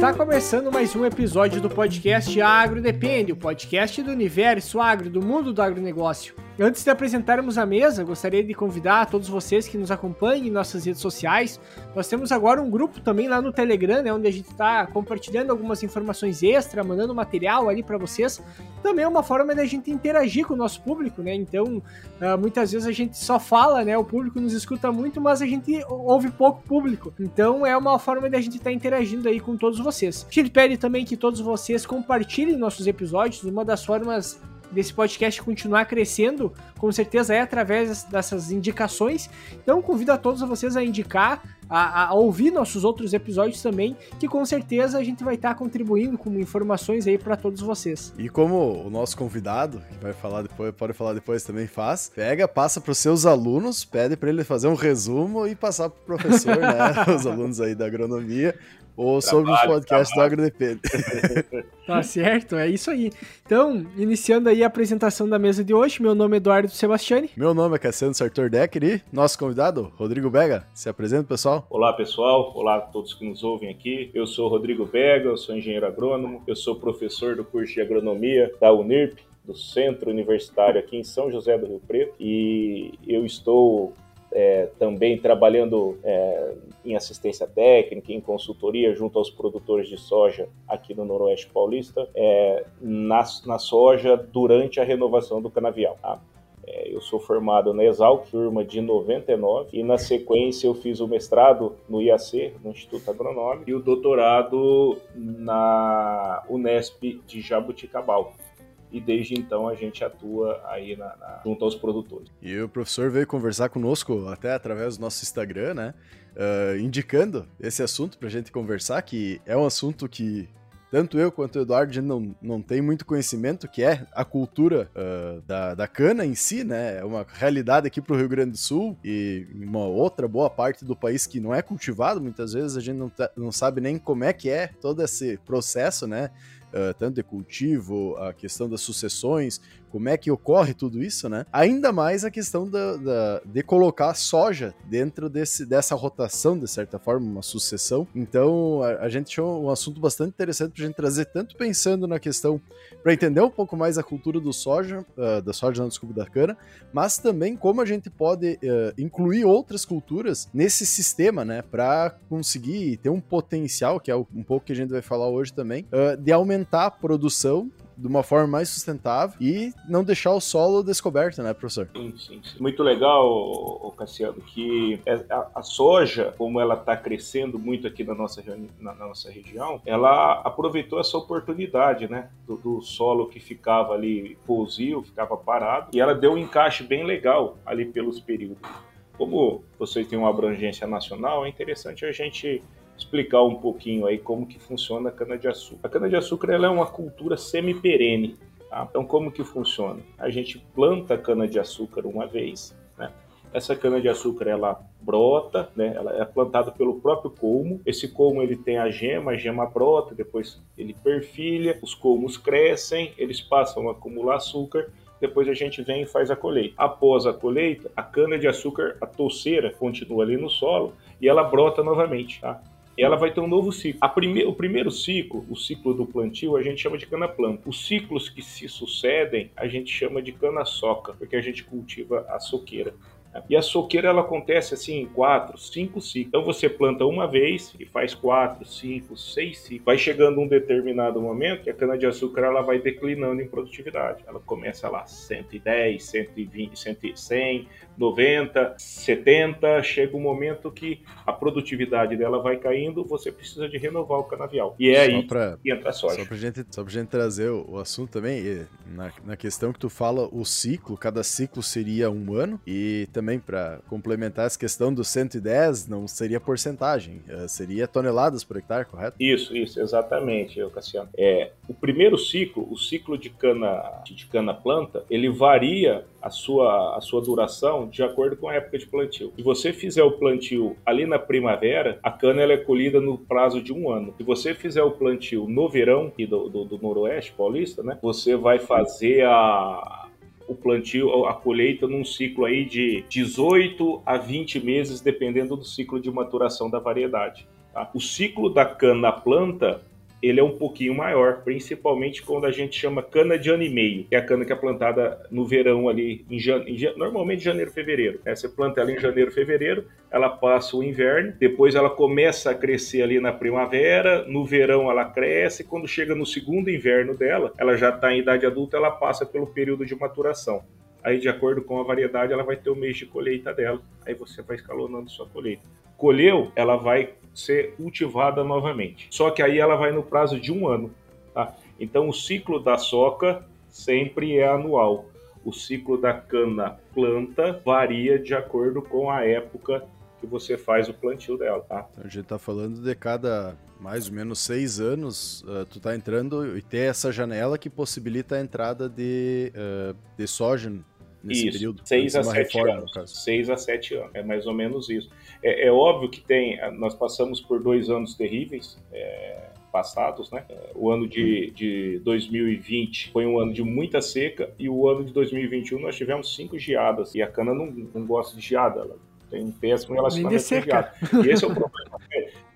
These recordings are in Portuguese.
Está começando mais um episódio do podcast Agro Depende, o podcast do universo agro, do mundo do agronegócio. Antes de apresentarmos a mesa, gostaria de convidar todos vocês que nos acompanhem em nossas redes sociais. Nós temos agora um grupo também lá no Telegram, né, onde a gente está compartilhando algumas informações extra, mandando material ali para vocês. Também é uma forma de a gente interagir com o nosso público, né? Então, uh, muitas vezes a gente só fala, né? O público nos escuta muito, mas a gente ouve pouco público. Então, é uma forma de a gente estar tá interagindo aí com todos vocês. A gente pede também que todos vocês compartilhem nossos episódios. Uma das formas desse podcast continuar crescendo, com certeza é através dessas indicações. Então convido a todos vocês a indicar, a, a ouvir nossos outros episódios também, que com certeza a gente vai estar contribuindo com informações aí para todos vocês. E como o nosso convidado, que vai falar depois, pode falar depois também faz, pega, passa para os seus alunos, pede para ele fazer um resumo e passar para o professor, né, os alunos aí da agronomia, ou sobre os podcasts do AgroDepende. Tá certo, é isso aí. Então, iniciando aí a apresentação da mesa de hoje, meu nome é Eduardo Sebastiani. Meu nome é Cassiano Sartor Decker e nosso convidado, Rodrigo Bega. Se apresenta, pessoal. Olá, pessoal. Olá a todos que nos ouvem aqui. Eu sou Rodrigo Bega, eu sou engenheiro agrônomo, eu sou professor do curso de agronomia da Unirp, do Centro Universitário aqui em São José do Rio Preto, e eu estou é, também trabalhando é, em assistência técnica, em consultoria junto aos produtores de soja aqui no Noroeste Paulista, é, na, na soja durante a renovação do canavial. Tá? É, eu sou formado na Exalc, turma de 99, e na sequência eu fiz o mestrado no IAC, no Instituto Agronômico, e o doutorado na Unesp de Jabuticabal e desde então a gente atua aí na, na, junto aos produtores. E o professor veio conversar conosco até através do nosso Instagram, né? Uh, indicando esse assunto para a gente conversar, que é um assunto que tanto eu quanto o Eduardo não, não tem muito conhecimento, que é a cultura uh, da, da cana em si, né? É uma realidade aqui para o Rio Grande do Sul e uma outra boa parte do país que não é cultivado, muitas vezes a gente não, tá, não sabe nem como é que é todo esse processo, né? Tanto de cultivo, a questão das sucessões, como é que ocorre tudo isso, né? Ainda mais a questão da, da, de colocar soja dentro desse, dessa rotação, de certa forma, uma sucessão. Então, a, a gente achou um assunto bastante interessante para a gente trazer, tanto pensando na questão, para entender um pouco mais a cultura do soja, uh, da soja, não, desculpa, da cana, mas também como a gente pode uh, incluir outras culturas nesse sistema, né? Para conseguir ter um potencial, que é um pouco que a gente vai falar hoje também, uh, de aumentar a produção de uma forma mais sustentável e não deixar o solo descoberto, né, professor? Sim, sim. sim. Muito legal, Cassiano, que é, a, soja, como ela está crescendo muito aqui na nossa, na, nossa região, ela aproveitou essa oportunidade, né, do, do solo que ficava ali pousio, ficava parado, e ela deu um encaixe bem legal ali pelos períodos. Como vocês têm uma abrangência nacional, é interessante a gente explicar um pouquinho aí como que funciona a cana-de-açúcar. A cana-de-açúcar é uma cultura semi-perene. Tá? Então, como que funciona? A gente planta a cana-de-açúcar uma vez, né? Essa cana-de-açúcar ela brota, né? Ela é plantada pelo próprio colmo. Esse colmo ele tem a gema, a gema brota, depois ele perfilha, os colmos crescem, eles passam a acumular açúcar depois a gente vem e faz a colheita. Após a colheita, a cana de açúcar, a touceira, continua ali no solo e ela brota novamente, tá? Ela vai ter um novo ciclo. Prime... O primeiro ciclo, o ciclo do plantio, a gente chama de cana-planta. Os ciclos que se sucedem, a gente chama de cana-soca, porque a gente cultiva a soqueira. E a soqueira ela acontece assim em quatro, cinco ciclos. Então você planta uma vez e faz quatro, cinco, seis ciclos. Vai chegando um determinado momento que a cana de açúcar ela vai declinando em produtividade. Ela começa lá 110, 120, 100, 90, 70, chega um momento que a produtividade dela vai caindo, você precisa de renovar o canavial. E é só aí pra, que entra a soja. Só pra gente, só pra gente trazer o, o assunto também, na, na questão que tu fala, o ciclo, cada ciclo seria um ano e também para complementar essa questão do 110, não seria porcentagem, eh, seria toneladas por hectare, correto? Isso, isso, exatamente, Cassiano. É, o primeiro ciclo, o ciclo de cana de cana planta, ele varia a sua, a sua duração de acordo com a época de plantio. Se você fizer o plantio ali na primavera, a cana ela é colhida no prazo de um ano. Se você fizer o plantio no verão, aqui do, do, do noroeste paulista, né, você vai fazer a, o plantio, a colheita num ciclo aí de 18 a 20 meses, dependendo do ciclo de maturação da variedade. Tá? O ciclo da cana planta ele é um pouquinho maior, principalmente quando a gente chama cana de ano e meio, que é a cana que é plantada no verão ali, em, em normalmente janeiro, fevereiro. Né? Você planta ela em janeiro, fevereiro, ela passa o inverno, depois ela começa a crescer ali na primavera, no verão ela cresce, quando chega no segundo inverno dela, ela já está em idade adulta, ela passa pelo período de maturação. Aí, de acordo com a variedade, ela vai ter o mês de colheita dela. Aí você vai escalonando sua colheita. Colheu, ela vai ser cultivada novamente. Só que aí ela vai no prazo de um ano. Tá? Então o ciclo da soca sempre é anual. O ciclo da cana planta varia de acordo com a época que você faz o plantio dela, tá? A gente tá falando de cada mais ou menos seis anos, uh, tu tá entrando e ter essa janela que possibilita a entrada de, uh, de soja nesse isso, período. Seis a sete reforma, anos. Seis a sete anos, é mais ou menos isso. É, é, óbvio que tem, nós passamos por dois anos terríveis é, passados, né? O ano de, de 2020 foi um ano de muita seca e o ano de 2021 nós tivemos cinco geadas e a cana não, não gosta de geada, ela tem um péssimo relacionamento com geada. E esse é o problema.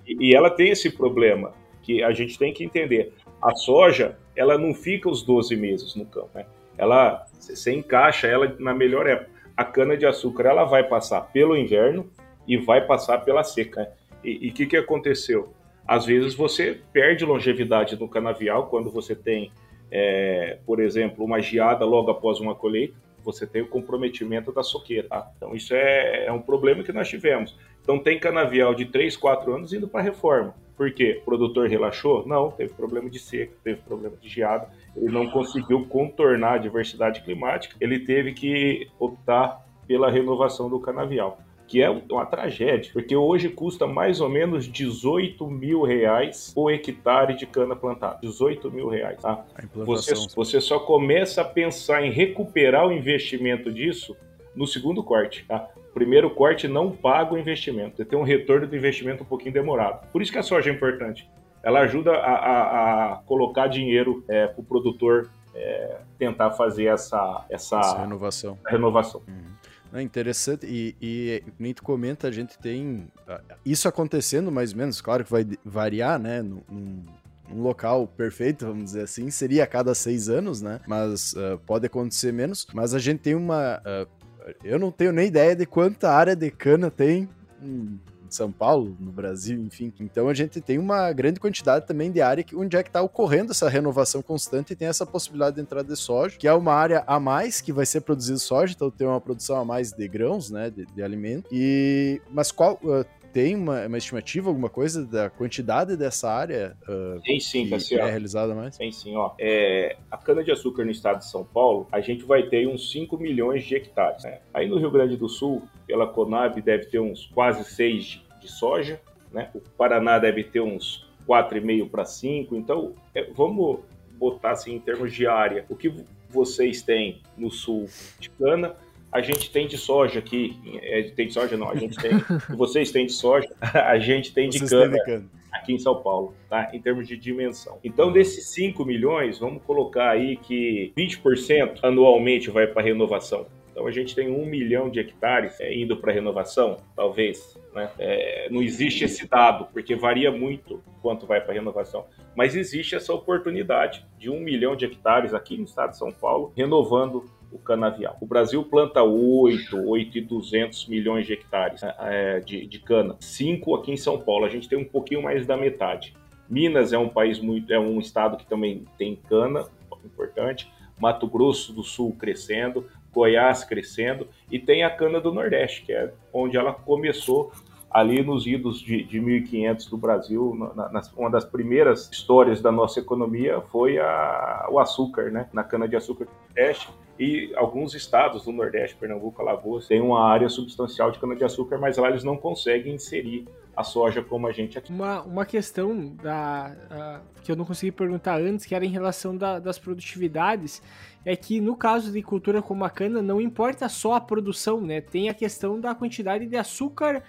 E, e ela tem esse problema que a gente tem que entender. A soja, ela não fica os 12 meses no campo, né? Ela, você encaixa ela na melhor época. A cana de açúcar, ela vai passar pelo inverno, e vai passar pela seca. E o que, que aconteceu? Às vezes você perde longevidade no canavial quando você tem, é, por exemplo, uma geada logo após uma colheita, você tem o comprometimento da soqueira. Tá? Então isso é, é, um problema que nós tivemos. Então tem canavial de 3, 4 anos indo para reforma. Por quê? O produtor relaxou? Não, teve problema de seca, teve problema de geada, ele não conseguiu contornar a diversidade climática, ele teve que optar pela renovação do canavial que é uma tragédia, porque hoje custa mais ou menos 18 mil reais o hectare de cana plantada. 18 mil reais, tá? Você, você só começa a pensar em recuperar o investimento disso no segundo corte, tá? Primeiro corte não paga o investimento, você tem um retorno do investimento um pouquinho demorado. Por isso que a soja é importante. Ela ajuda a, a, a colocar dinheiro é, para o produtor é, tentar fazer essa, essa, essa renovação. renovação. Uhum. É interessante, e, e nem tu comenta, a gente tem ah, isso acontecendo mais ou menos, claro que vai variar, né, num, local perfeito, vamos dizer assim, seria a cada seis anos, né, mas uh, pode acontecer menos, mas a gente tem uma... Uh, eu não tenho nem ideia de quanta área de cana tem hum, são Paulo, no Brasil, enfim. Então a gente tem uma grande quantidade também de área onde é que está ocorrendo essa renovação constante e tem essa possibilidade de entrada de soja, que é uma área a mais que vai ser produzido soja, então tem uma produção a mais de grãos, né, de, de alimento. E mas qual uh, tem uma, uma, estimativa, alguma coisa da quantidade dessa área uh, tem sim, que é realizada mais? Tem sim, ó. É, a cana-de-açúcar no estado de São Paulo, a gente vai ter uns 5 milhões de hectares. Né? Aí no Rio Grande do Sul, pela Conab, deve ter uns quase 6 de soja, né? O Paraná deve ter uns 4,5 para 5. Então, é, vamos botar assim em termos de área. O que vocês têm no sul de cana, a gente tem de soja aqui. É, tem de soja não, a gente tem. vocês têm de soja, a gente tem de cana, de cana, aqui em São Paulo, tá? Em termos de dimensão. Então, desses 5 milhões, vamos colocar aí que 20% anualmente vai para renovação. Então a gente tem um milhão de hectares é, indo para renovação, talvez. Né? É, não existe esse dado, porque varia muito quanto vai para renovação. Mas existe essa oportunidade de um milhão de hectares aqui no estado de São Paulo, renovando o canavial. O Brasil planta 8, 8 e 200 milhões de hectares né, é, de, de cana. 5 aqui em São Paulo, a gente tem um pouquinho mais da metade. Minas é um país muito, é um estado que também tem cana, importante. Mato Grosso do Sul crescendo, Goiás crescendo, e tem a cana do Nordeste, que é onde ela começou ali nos idos de, de 1500 do Brasil, na, na, uma das primeiras histórias da nossa economia foi a, o açúcar, né? Na cana-de-açúcar do Nordeste. E alguns estados do Nordeste, Pernambuco, Alagoas, têm uma área substancial de cana-de-açúcar, mas lá eles não conseguem inserir a soja como a gente aqui. Uma, uma questão da, que eu não consegui perguntar antes, que era em relação da, das produtividades, é que no caso de cultura como a cana, não importa só a produção, né? Tem a questão da quantidade de açúcar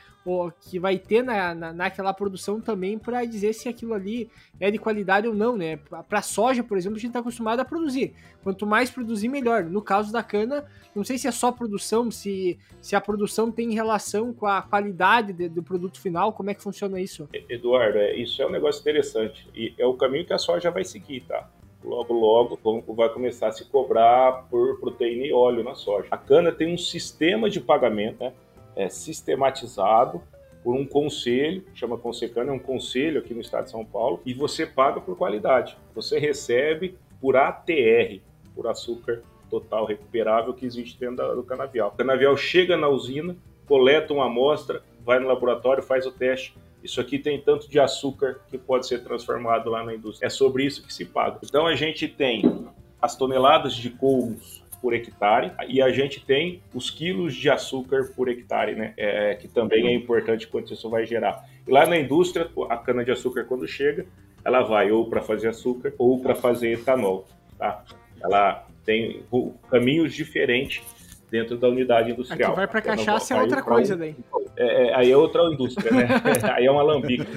que vai ter na, na, naquela produção também para dizer se aquilo ali é de qualidade ou não, né? Para soja, por exemplo, a gente está acostumado a produzir. Quanto mais produzir, melhor. No caso da cana, não sei se é só produção, se, se a produção tem relação com a qualidade de, do produto final, Como é que funciona isso? Eduardo, é, isso é um negócio interessante e é o caminho que a soja vai seguir, tá? Logo logo vai começar a se cobrar por proteína e óleo na soja. A cana tem um sistema de pagamento né, é, sistematizado por um conselho, chama Consecana, é um conselho aqui no estado de São Paulo, e você paga por qualidade. Você recebe por ATR, por açúcar total recuperável que existe dentro do canavial. O canavial chega na usina, coleta uma amostra, vai no laboratório, faz o teste, isso aqui tem tanto de açúcar que pode ser transformado lá na indústria. É sobre isso que se paga. Então a gente tem as toneladas de couros por hectare e a gente tem os quilos de açúcar por hectare, né? É, que também é importante quanto isso vai gerar. E lá na indústria, a cana de açúcar quando chega, ela vai ou para fazer açúcar ou para fazer etanol, tá? Ela tem caminhos diferentes dentro da unidade industrial. Aqui vai para cachaça é outra coisa um, daí. É, é, aí é outra indústria, né? aí é um alambique.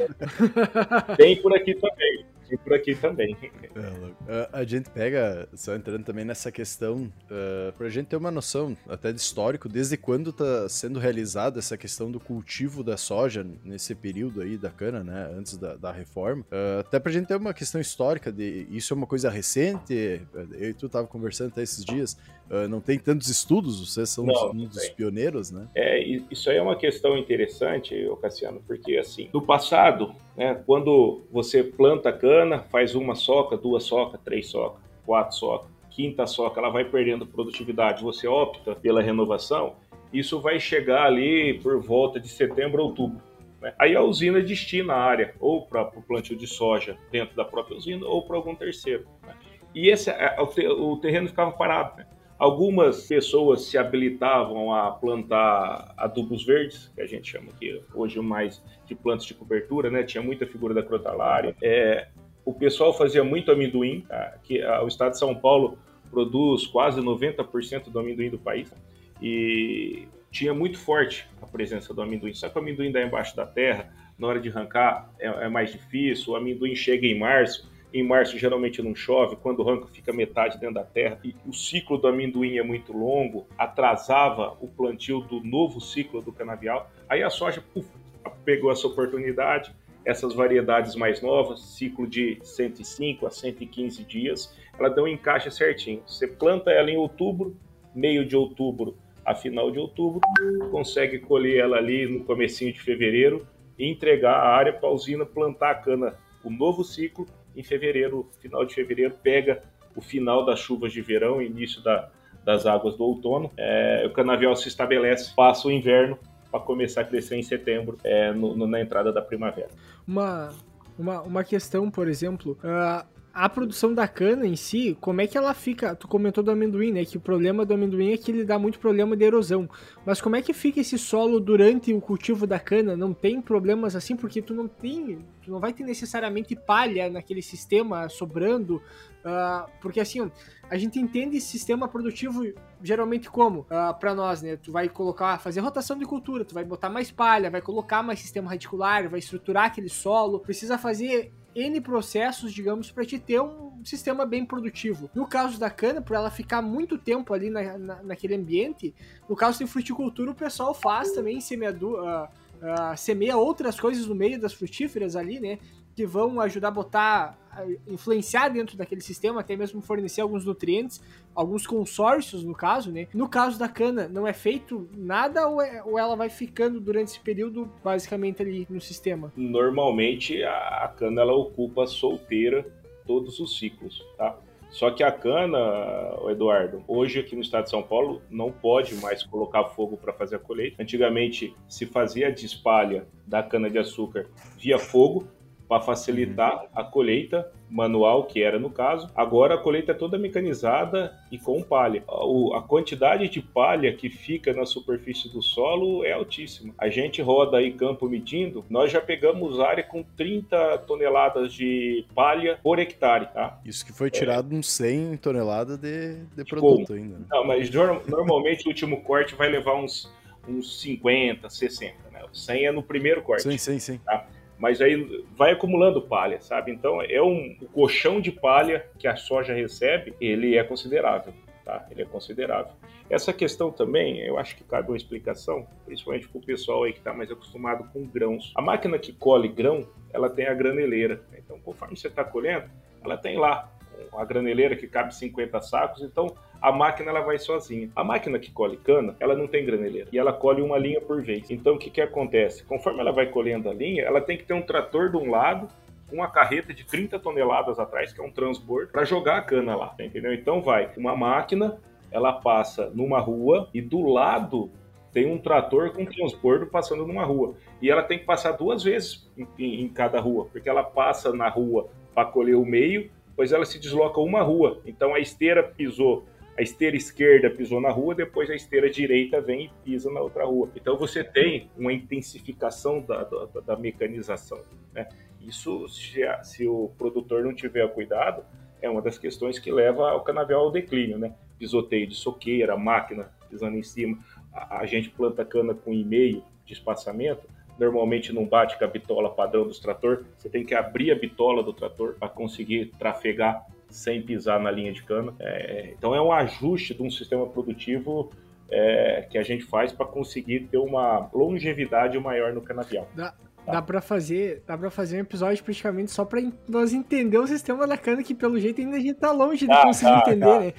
Tem por aqui também. Tem por aqui também. É, a gente pega, só entrando também nessa questão, uh, pra gente ter uma noção até de histórico, desde quando tá sendo realizada essa questão do cultivo da soja nesse período aí da cana, né? Antes da, da reforma. Uh, até pra gente ter uma questão histórica de isso é uma coisa recente. Eu e tu tava conversando até esses dias. Uh, não tem tantos estudos, vocês são não, um dos pioneiros, né? É, isso aí é uma questão interessante, Cassiano, porque assim, no passado, né, quando você planta cana, faz uma soca, duas socas, três socas, quatro socas, quinta soca, ela vai perdendo produtividade, você opta pela renovação, isso vai chegar ali por volta de setembro, outubro. Né? Aí a usina destina a área ou para o plantio de soja dentro da própria usina ou para algum terceiro. Né? E esse, é, o terreno ficava parado. Né? Algumas pessoas se habilitavam a plantar adubos verdes, que a gente chama aqui hoje mais de plantas de cobertura, né? Tinha muita figura da crotalária. É, o pessoal fazia muito amendoim, tá? que o estado de São Paulo produz quase 90% do amendoim do país. E tinha muito forte a presença do amendoim. Só que o amendoim dá embaixo da terra, na hora de arrancar é, é mais difícil. O amendoim chega em março, em março geralmente não chove, quando o ranco fica metade dentro da terra e o ciclo do amendoim é muito longo, atrasava o plantio do novo ciclo do canavial. Aí a soja puf, pegou essa oportunidade, essas variedades mais novas, ciclo de 105 a 115 dias, ela deu um encaixe certinho. Você planta ela em outubro, meio de outubro a final de outubro, consegue colher ela ali no comecinho de fevereiro e entregar a área para a usina plantar a cana, o novo ciclo, em fevereiro, final de fevereiro, pega o final das chuvas de verão, início da, das águas do outono, é, o canavial se estabelece, passa o inverno para começar a crescer em setembro, é, no, no, na entrada da primavera. Uma, uma, uma questão, por exemplo, uh, a produção da cana em si, como é que ela fica? Tu comentou do amendoim, né? Que o problema do amendoim é que ele dá muito problema de erosão. Mas como é que fica esse solo durante o cultivo da cana? Não tem problemas assim? Porque tu não tem, tu não vai ter necessariamente palha naquele sistema sobrando. Uh, porque assim, a gente entende sistema produtivo geralmente como? Uh, ah, para nós, né? Tu vai colocar, fazer rotação de cultura, tu vai botar mais palha, vai colocar mais sistema radicular, vai estruturar aquele solo, precisa fazer N processos, digamos, para te ter um sistema bem produtivo. No caso da cana, por ela ficar muito tempo ali na, na, naquele ambiente, no caso de fruticultura, o pessoal faz também semeadura. Uh, Uh, semeia outras coisas no meio das frutíferas ali, né? Que vão ajudar a botar influenciar dentro daquele sistema, até mesmo fornecer alguns nutrientes, alguns consórcios no caso, né? No caso da cana, não é feito nada ou, é, ou ela vai ficando durante esse período basicamente ali no sistema? Normalmente a cana ela ocupa solteira todos os ciclos, tá? Só que a cana, Eduardo, hoje aqui no estado de São Paulo não pode mais colocar fogo para fazer a colheita. Antigamente se fazia a despalha da cana de açúcar via fogo, para facilitar a colheita manual, que era no caso. Agora a colheita é toda mecanizada e com palha. a quantidade de palha que fica na superfície do solo é altíssima. A gente roda aí campo medindo, nós já pegamos área com 30 toneladas de palha por hectare, tá? Isso que foi tirado é. uns 100 toneladas de, de produto ainda. Né? Não, mas normalmente o último corte vai levar uns, uns 50, 60, né? 100 é no primeiro corte. Sim, sim, sim. Tá? Mas aí vai acumulando palha, sabe? Então é um o colchão de palha que a soja recebe, ele é considerável. tá? Ele é considerável. Essa questão também, eu acho que cabe uma explicação, principalmente para o pessoal aí que está mais acostumado com grãos. A máquina que colhe grão, ela tem a graneleira. Então, conforme você está colhendo, ela tem lá a graneleira que cabe 50 sacos, então a máquina ela vai sozinha. A máquina que colhe cana, ela não tem graneleira e ela colhe uma linha por vez. Então o que, que acontece? Conforme ela vai colhendo a linha, ela tem que ter um trator de um lado uma carreta de 30 toneladas atrás, que é um transbordo, para jogar a cana lá, entendeu? Então vai uma máquina, ela passa numa rua e do lado tem um trator com transbordo passando numa rua. E ela tem que passar duas vezes em, em cada rua, porque ela passa na rua para colher o meio depois ela se desloca uma rua. Então a esteira pisou, a esteira esquerda pisou na rua, depois a esteira direita vem e pisa na outra rua. Então você tem uma intensificação da, da, da mecanização. Né? Isso, se, se, o produtor não tiver cuidado, é uma das questões que leva o canavial ao declínio. Né? Pisoteio de soqueira, máquina pisando em cima. A, a gente planta cana com e-mail de espaçamento, normalmente não bate com a bitola padrão dos trator, você tem que abrir a bitola do trator para conseguir trafegar sem pisar na linha de cana. É, então é um ajuste de um sistema produtivo é, que a gente faz para conseguir ter uma longevidade maior no canavial. Dá, Tá. Dá pra fazer, dá para fazer um episódio praticamente só pra nós entender o sistema da cana, que pelo jeito ainda a gente tá longe de conseguir entender, né?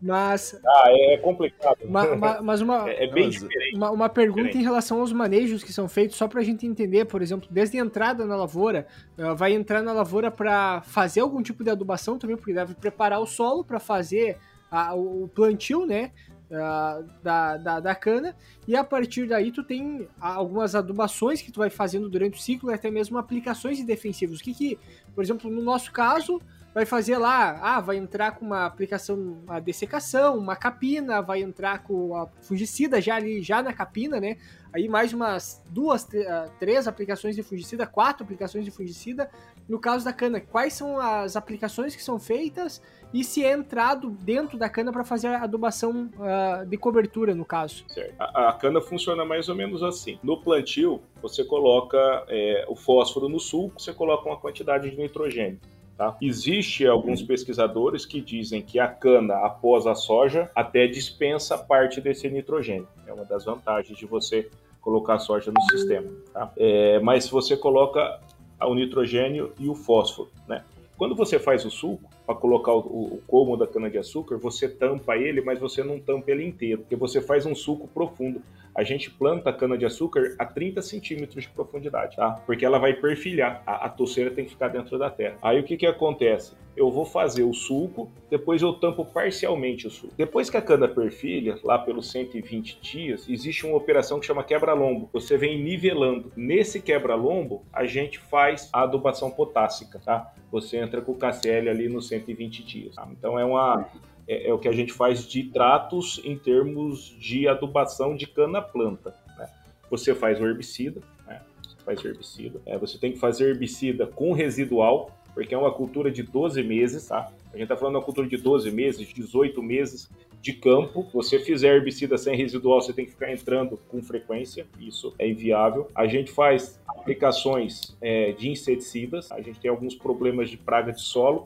Mas. Ah, é complicado. Ma, ma, mas uma. É, é bem diferente. Uma, uma pergunta diferente. em relação aos manejos que são feitos, só pra gente entender, por exemplo, desde a entrada na lavoura, uh, vai entrar na lavoura para fazer algum tipo de adubação também, porque deve preparar o solo para fazer a, o plantio, né? Uh, da, da, da, cana, e a partir daí tu tem algumas adubações que tu vai fazendo durante o ciclo, até mesmo aplicações de defensivos. O que, que por exemplo, no nosso caso, vai fazer lá, ah, vai entrar com uma aplicação, uma dessecação, uma capina, vai entrar com a fungicida já ali, já na capina, né? Aí mais umas duas, ah, três aplicações de fungicida, quatro aplicações de fungicida. No caso da cana, quais são as aplicações que são feitas e se é entrado dentro da cana para fazer a adubação uh, de cobertura, no caso? Certo. A, a, cana funciona mais ou menos assim. No plantio, você coloca é, o fósforo no sulco, você coloca uma quantidade de nitrogênio. Tá? Existe alguns pesquisadores que dizem que a cana, após a soja, até dispensa parte desse nitrogênio. É uma das vantagens de você colocar a soja no sistema. Tá? É, mas você coloca o nitrogênio e o fósforo. Né? Quando você faz o suco, para colocar o, o colmo da cana-de-açúcar, você tampa ele, mas você não tampa ele inteiro, porque você faz um suco profundo. A gente planta a cana-de-açúcar a 30 centímetros de profundidade, tá? Porque ela vai perfilhar. A, a tem que ficar dentro da terra. Aí o que que acontece? Eu vou fazer o suco, depois eu tampo parcialmente o suco. Depois que a cana perfilha, lá pelos 120 dias, existe uma operação que chama quebra-lombo. Você vem nivelando. Nesse quebra-lombo, a gente faz a adubação potássica, tá? Você entra com o KCL ali no 120 120 dias. Tá? Então é uma é, é, o que a gente faz de tratos em termos de adubação de cana-planta. Né? Você faz o herbicida, né? você faz herbicida. É, você tem que fazer herbicida com residual, porque é uma cultura de 12 meses, tá? A gente está falando de uma cultura de 12 meses, 18 meses de campo. Você fizer herbicida sem residual, você tem que ficar entrando com frequência. Isso é inviável. A gente faz aplicações é, de inseticidas. A gente tem alguns problemas de praga de solo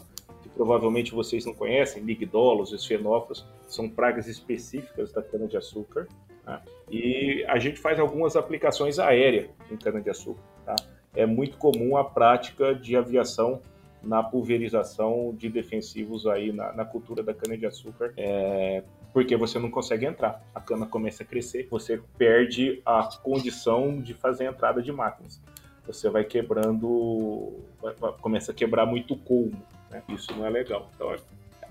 provavelmente vocês não conhecem, migdolos, esfenófilos, são pragas específicas da cana-de-açúcar. Tá? E a gente faz algumas aplicações aéreas em cana-de-açúcar. Tá? É muito comum a prática de aviação na pulverização de defensivos aí na, na cultura da cana-de-açúcar, é, porque você não consegue entrar. A cana começa a crescer, você perde a condição de fazer a entrada de máquinas. Você vai quebrando, vai, vai, começa a quebrar muito colmo. Né? Isso não é legal. Então,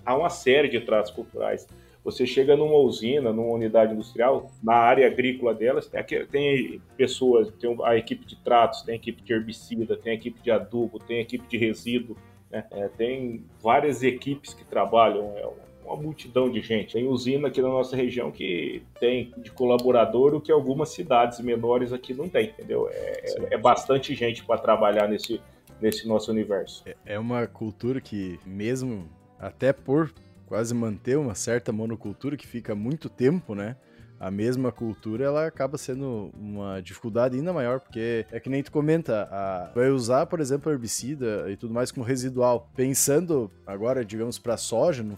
há uma série de tratos culturais. Você chega numa usina, numa unidade industrial, na área agrícola delas, tem pessoas, tem a equipe de tratos, tem a equipe de herbicida, tem a equipe de adubo, tem a equipe de resíduo, né? é, tem várias equipes que trabalham, é uma multidão de gente. Tem usina aqui na nossa região que tem de colaborador o que algumas cidades menores aqui não tem, entendeu? É, é bastante gente para trabalhar nesse, nesse nosso universo. É, é uma cultura que, mesmo até por quase manter uma certa monocultura que fica muito tempo, né? a mesma cultura, ela acaba sendo uma dificuldade ainda maior, porque é que nem tu comenta, a, vai usar, por exemplo, herbicida e tudo mais como residual. Pensando agora, digamos, para soja no,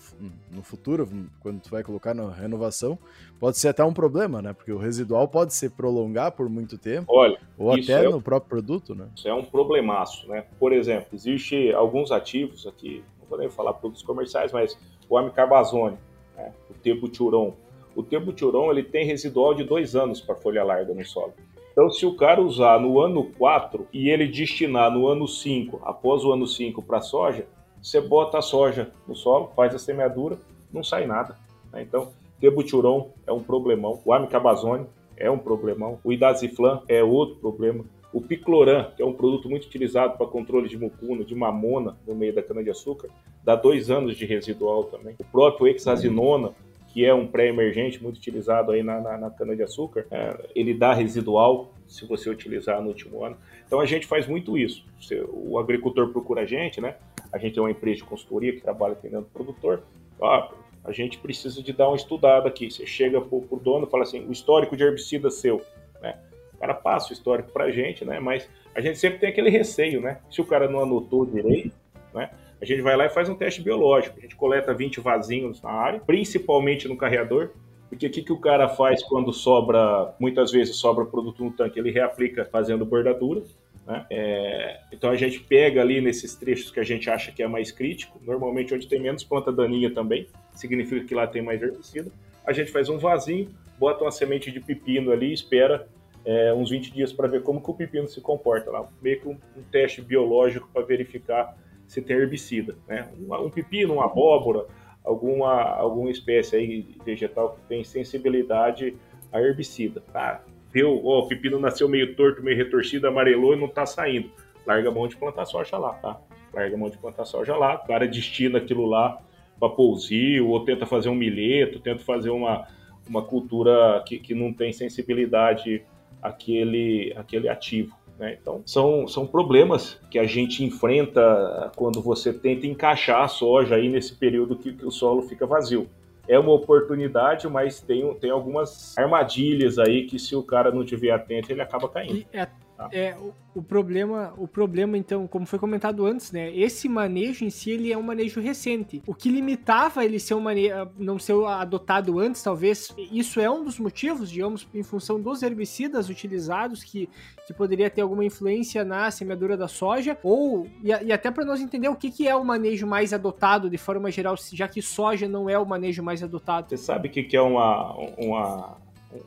no futuro, quando tu vai colocar na renovação, pode ser até um problema, né? Porque o residual pode se prolongar por muito tempo. Olha, ou até é, no próprio produto, né? Isso é um problemaço, né? Por exemplo, existe alguns ativos aqui, não vou nem falar produtos comerciais, mas o amicarbazone, né? o tebuturon. O tebuturon ele tem residual de dois anos para folha larga no solo. Então, se o cara usar no ano 4 e ele destinar no ano 5, após o ano 5 para soja, você bota a soja no solo, faz a semeadura, não sai nada. Né? Então, tebuturon é um problemão, o amicabazone é um problemão, o idaziflan é outro problema, o picloram, que é um produto muito utilizado para controle de mucuna, de mamona no meio da cana-de-açúcar, dá dois anos de residual também. O próprio hexazinona, que é um pré-emergente muito utilizado aí na, na, na cana-de-açúcar, é, ele dá residual se você utilizar no último ano. Então a gente faz muito isso. O agricultor procura a gente, né? A gente é uma empresa de consultoria que trabalha atendendo o produtor. Ah, a gente precisa de dar uma estudada aqui. Você chega para o dono e fala assim, o histórico de herbicida seu, né? O cara passa o histórico para a gente, né? Mas a gente sempre tem aquele receio, né? Se o cara não anotou direito, né? A gente vai lá e faz um teste biológico. A gente coleta 20 vasinhos na área, principalmente no carreador, porque o que, que o cara faz quando sobra, muitas vezes sobra produto no tanque? Ele reaplica fazendo bordadura. Né? É, então a gente pega ali nesses trechos que a gente acha que é mais crítico, normalmente onde tem menos planta daninha também, significa que lá tem mais herbicida. A gente faz um vasinho, bota uma semente de pepino ali, espera é, uns 20 dias para ver como que o pepino se comporta lá, meio que um, um teste biológico para verificar se tem herbicida, né? Um, um, pepino, uma abóbora, alguma alguma espécie aí vegetal que tem sensibilidade a herbicida, tá? Deu, ó, o pepino nasceu meio torto, meio retorcido, amarelou e não tá saindo. Larga a mão de plantar soja lá, tá? Larga a mão de plantar soja lá, o cara destina aquilo lá para pousio, ou tenta fazer um milheto, tenta fazer uma, uma cultura que, que não tem sensibilidade àquele, àquele ativo. Né? Então, são, são problemas que a gente enfrenta quando você tenta encaixar a soja aí nesse período que, que o solo fica vazio. É uma oportunidade, mas tem, tem algumas armadilhas aí que se o cara não tiver atento, ele acaba caindo. É, tá? é, o problema, o problema então, como foi comentado antes, né? Esse manejo em si ele é um manejo recente. O que limitava ele ser um manejo, não ser adotado antes, talvez, isso é um dos motivos, digamos, em função dos herbicidas utilizados que, que poderia ter alguma influência na semeadura da soja, ou e, e até para nós entender o que, que é o manejo mais adotado de forma geral, já que soja não é o manejo mais adotado. Você sabe o que, que é uma, uma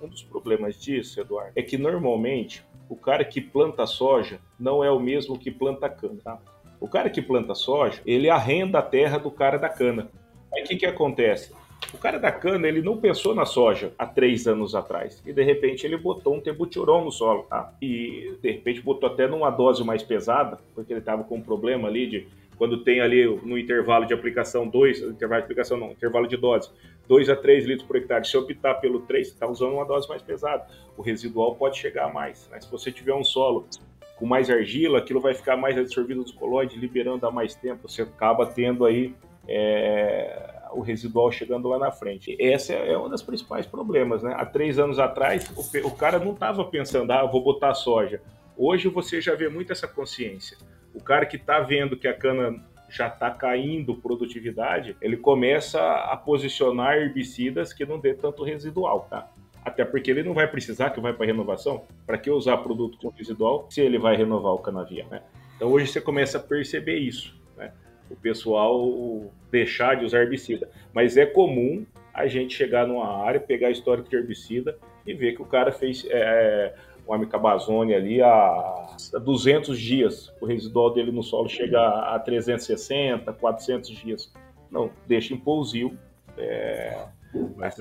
um dos problemas disso, Eduardo, é que normalmente o cara que planta soja não é o mesmo que planta cana. Tá? O cara que planta soja, ele arrenda a terra do cara da cana. Aí o que, que acontece? O cara da cana, ele não pensou na soja há três anos atrás. E de repente ele botou um tebutirão no solo. Tá? E de repente botou até numa dose mais pesada, porque ele estava com um problema ali de quando tem ali no intervalo de aplicação 2, intervalo de aplicação não, intervalo de dose, 2 a 3 litros por hectare. Se optar pelo 3, você está usando uma dose mais pesada. O residual pode chegar a mais. Né? Se você tiver um solo com mais argila, aquilo vai ficar mais absorvido dos colóides, liberando a mais tempo. Você acaba tendo aí é, o residual chegando lá na frente. Esse é um dos principais problemas. Né? Há três anos atrás, o, o cara não estava pensando, ah, vou botar soja. Hoje você já vê muito essa consciência. O cara que está vendo que a cana já está caindo produtividade, ele começa a posicionar herbicidas que não dê tanto residual, tá? Até porque ele não vai precisar que vai para renovação. Para que usar produto com residual se ele vai renovar o canavial, né? Então hoje você começa a perceber isso, né? O pessoal deixar de usar herbicida. Mas é comum a gente chegar numa área, pegar histórico de herbicida e ver que o cara fez é, o amicabazone ali a 200 dias. O residual dele no solo chega a 360, 400 dias. Não, deixa em pousio. É,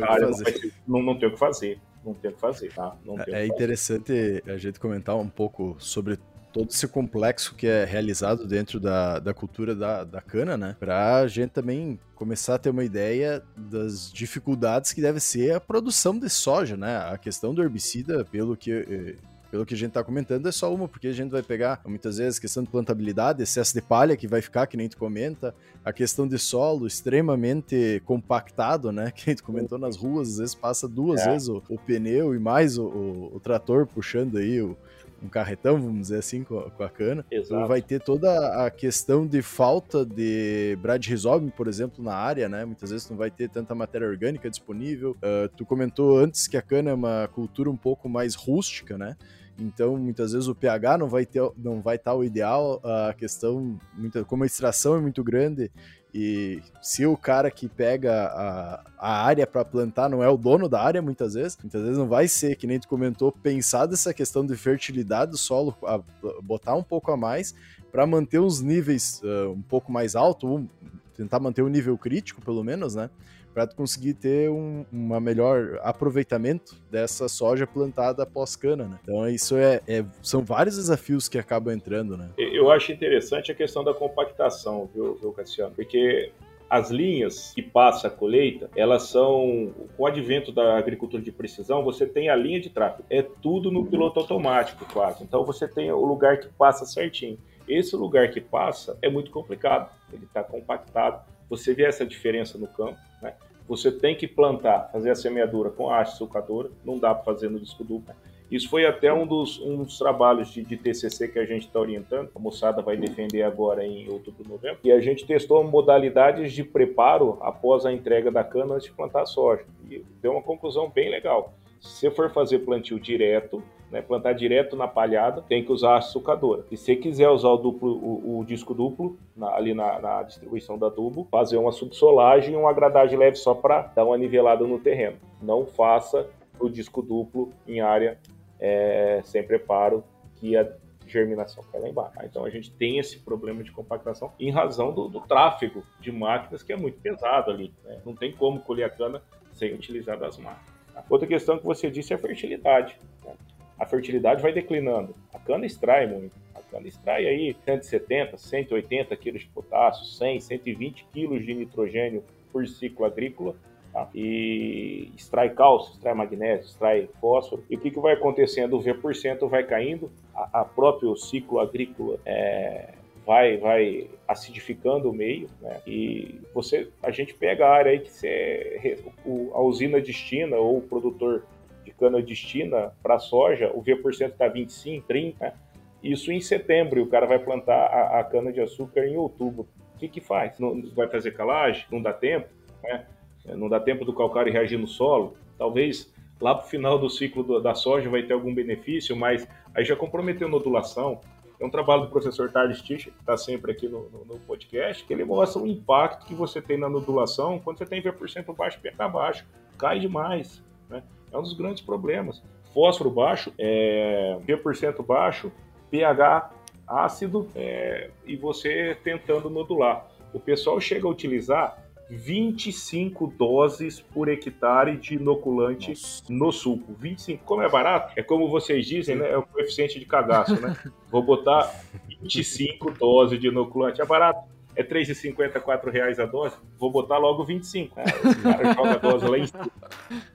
área não, não, não, tem o que fazer. Não tem o que fazer, tá? é interessante a gente comentar um pouco sobre todo esse complexo que é realizado dentro da, da cultura da, da cana, né? Pra gente também começar a ter uma ideia das dificuldades que deve ser a produção de soja, né? A questão do herbicida, pelo que eh, pelo que a gente tá comentando, é só uma, porque a gente vai pegar muitas vezes questão de plantabilidade, excesso de palha que vai ficar, que nem tu comenta, a questão de solo extremamente compactado, né? Que a gente comentou nas ruas, às vezes passa duas é. vezes o, o, pneu e mais o, o, o trator puxando aí o, um carretão, vamos dizer assim, com a, com a cana. Então, Exato. Vai ter toda a questão de falta de Bradrhizobin, por exemplo, na área, né? Muitas vezes não vai ter tanta matéria orgânica disponível. Uh, tu comentou antes que a cana é uma cultura um pouco mais rústica, né? Então, muitas vezes o pH não vai ter, não vai estar o ideal. A questão, muita, como a extração é muito grande e se o cara que pega a, a área para plantar não é o dono da área, muitas vezes, muitas vezes não vai ser, que nem tu comentou, pensar dessa questão de fertilidade do solo, a, botar um pouco a mais para manter os níveis uh, um pouco mais alto, tentar manter o nível crítico, pelo menos, né? Para conseguir ter um uma melhor aproveitamento dessa soja plantada após cana, né? Então isso é, é, são vários desafios que acabam entrando, né? Eu acho interessante a questão da compactação, viu, viu Cassiano? Porque as linhas que passa a colheita, elas são, com o advento da agricultura de precisão, você tem a linha de tráfego. É tudo no piloto automático, quase. Então você tem o lugar que passa certinho. Esse lugar que passa é muito complicado, ele está compactado. Você vê essa diferença no campo, né? Você tem que plantar, fazer a semeadura com a haste sulcadora, não dá para fazer no disco duplo. Isso foi até um dos, um dos trabalhos de, de TCC que a gente está orientando. A moçada vai defender agora em outubro, novembro. E a gente testou modalidades de preparo após a entrega da cana antes de plantar soja. E deu uma conclusão bem legal. Se você for fazer plantio direto, né, plantar direto na palhada, tem que usar a sucadora. E se quiser usar o, duplo, o, o disco duplo, na, ali na, na, distribuição da adubo, fazer uma subsolagem e uma gradagem leve só para dar uma nivelada no terreno. Não faça o disco duplo em área é, sem preparo, que a germinação cai lá embaixo. Então a gente tem esse problema de compactação em razão do, do tráfego de máquinas que é muito pesado ali. Né? Não tem como colher a cana sem utilizar das máquinas. Outra questão que você disse é a fertilidade. A fertilidade vai declinando. A cana extrai muito. A cana extrai aí 170, 180 quilos de potássio, 100, 120 quilos de nitrogênio por ciclo agrícola. Tá? E extrai cálcio, extrai magnésio, extrai fósforo. E o que, que vai acontecendo? O V% vai caindo, a, a próprio ciclo agrícola é, vai, vai acidificando o meio, né? E você, a gente pega a área aí que você, a usina destina ou o produtor de cana destina para soja, o V% está 25, 30, né? Isso em setembro, e o cara vai plantar a, a cana de açúcar em outubro. O que que faz? Não, vai fazer calagem? Não dá tempo, né? Não dá tempo do calcário reagir no solo. Talvez lá para o final do ciclo do, da soja vai ter algum benefício, mas aí já comprometeu nodulação, é um trabalho do professor Tarles Tisch, que está sempre aqui no, no, no, podcast, que ele mostra o impacto que você tem na nodulação quando você tem V% baixo, pH baixo. Cai demais. Né? É um dos grandes problemas. Fósforo baixo, é, V% baixo, pH ácido é, e você tentando nodular. O pessoal chega a utilizar 25 doses por hectare de inoculante Nossa. no suco. 25. Como é barato? É como vocês dizem, né? É o coeficiente de cagaço, né? Vou botar 25 doses de inoculante. É barato? É R$3,50, R$4,00 a dose? Vou botar logo 25. É, o cara joga a dose lá em cima.